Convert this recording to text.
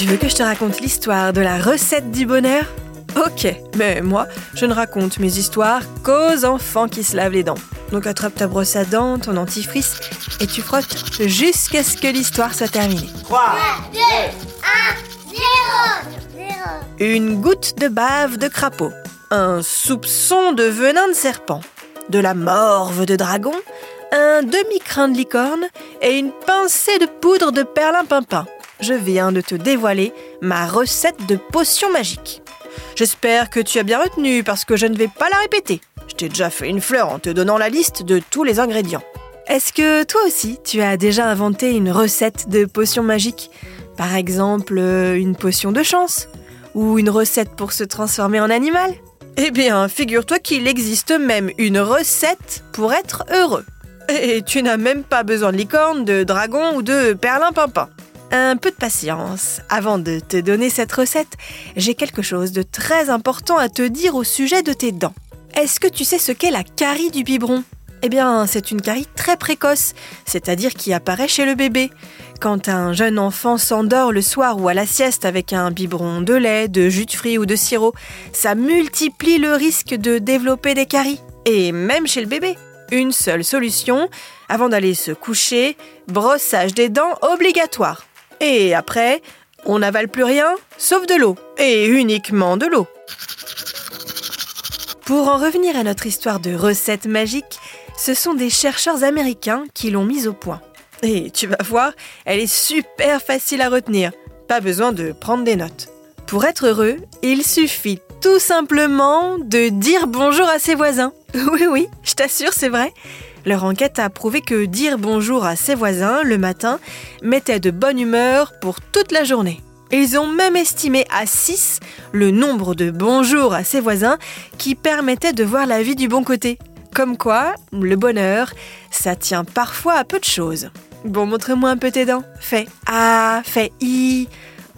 Tu veux que je te raconte l'histoire de la recette du bonheur? Ok, mais moi, je ne raconte mes histoires qu'aux enfants qui se lavent les dents. Donc attrape ta brosse à dents, ton antifrice, et tu frottes jusqu'à ce que l'histoire soit terminée. 3, 2, 1, 0, 0. Une goutte de bave de crapaud, un soupçon de venin de serpent, de la morve de dragon, un demi-crin de licorne et une pincée de poudre de perlimpinpin. Je viens de te dévoiler ma recette de potion magique. J'espère que tu as bien retenu parce que je ne vais pas la répéter. Je t'ai déjà fait une fleur en te donnant la liste de tous les ingrédients. Est-ce que toi aussi, tu as déjà inventé une recette de potion magique Par exemple, euh, une potion de chance? Ou une recette pour se transformer en animal? Eh bien, figure-toi qu'il existe même une recette pour être heureux. Et tu n'as même pas besoin de licorne, de dragon ou de perlimpinpin. Un peu de patience. Avant de te donner cette recette, j'ai quelque chose de très important à te dire au sujet de tes dents. Est-ce que tu sais ce qu'est la carie du biberon? Eh bien, c'est une carie très précoce, c'est-à-dire qui apparaît chez le bébé. Quand un jeune enfant s'endort le soir ou à la sieste avec un biberon de lait, de jus de fruits ou de sirop, ça multiplie le risque de développer des caries. Et même chez le bébé. Une seule solution, avant d'aller se coucher, brossage des dents obligatoire. Et après, on n'avale plus rien, sauf de l'eau. Et uniquement de l'eau. Pour en revenir à notre histoire de recette magique, ce sont des chercheurs américains qui l'ont mise au point. Et tu vas voir, elle est super facile à retenir. Pas besoin de prendre des notes. Pour être heureux, il suffit tout simplement de dire bonjour à ses voisins. Oui, oui, je t'assure, c'est vrai. Leur enquête a prouvé que dire bonjour à ses voisins le matin mettait de bonne humeur pour toute la journée. Ils ont même estimé à 6 le nombre de bonjours à ses voisins qui permettait de voir la vie du bon côté. Comme quoi, le bonheur, ça tient parfois à peu de choses. Bon, montre-moi un peu tes dents. Fais A, fais I.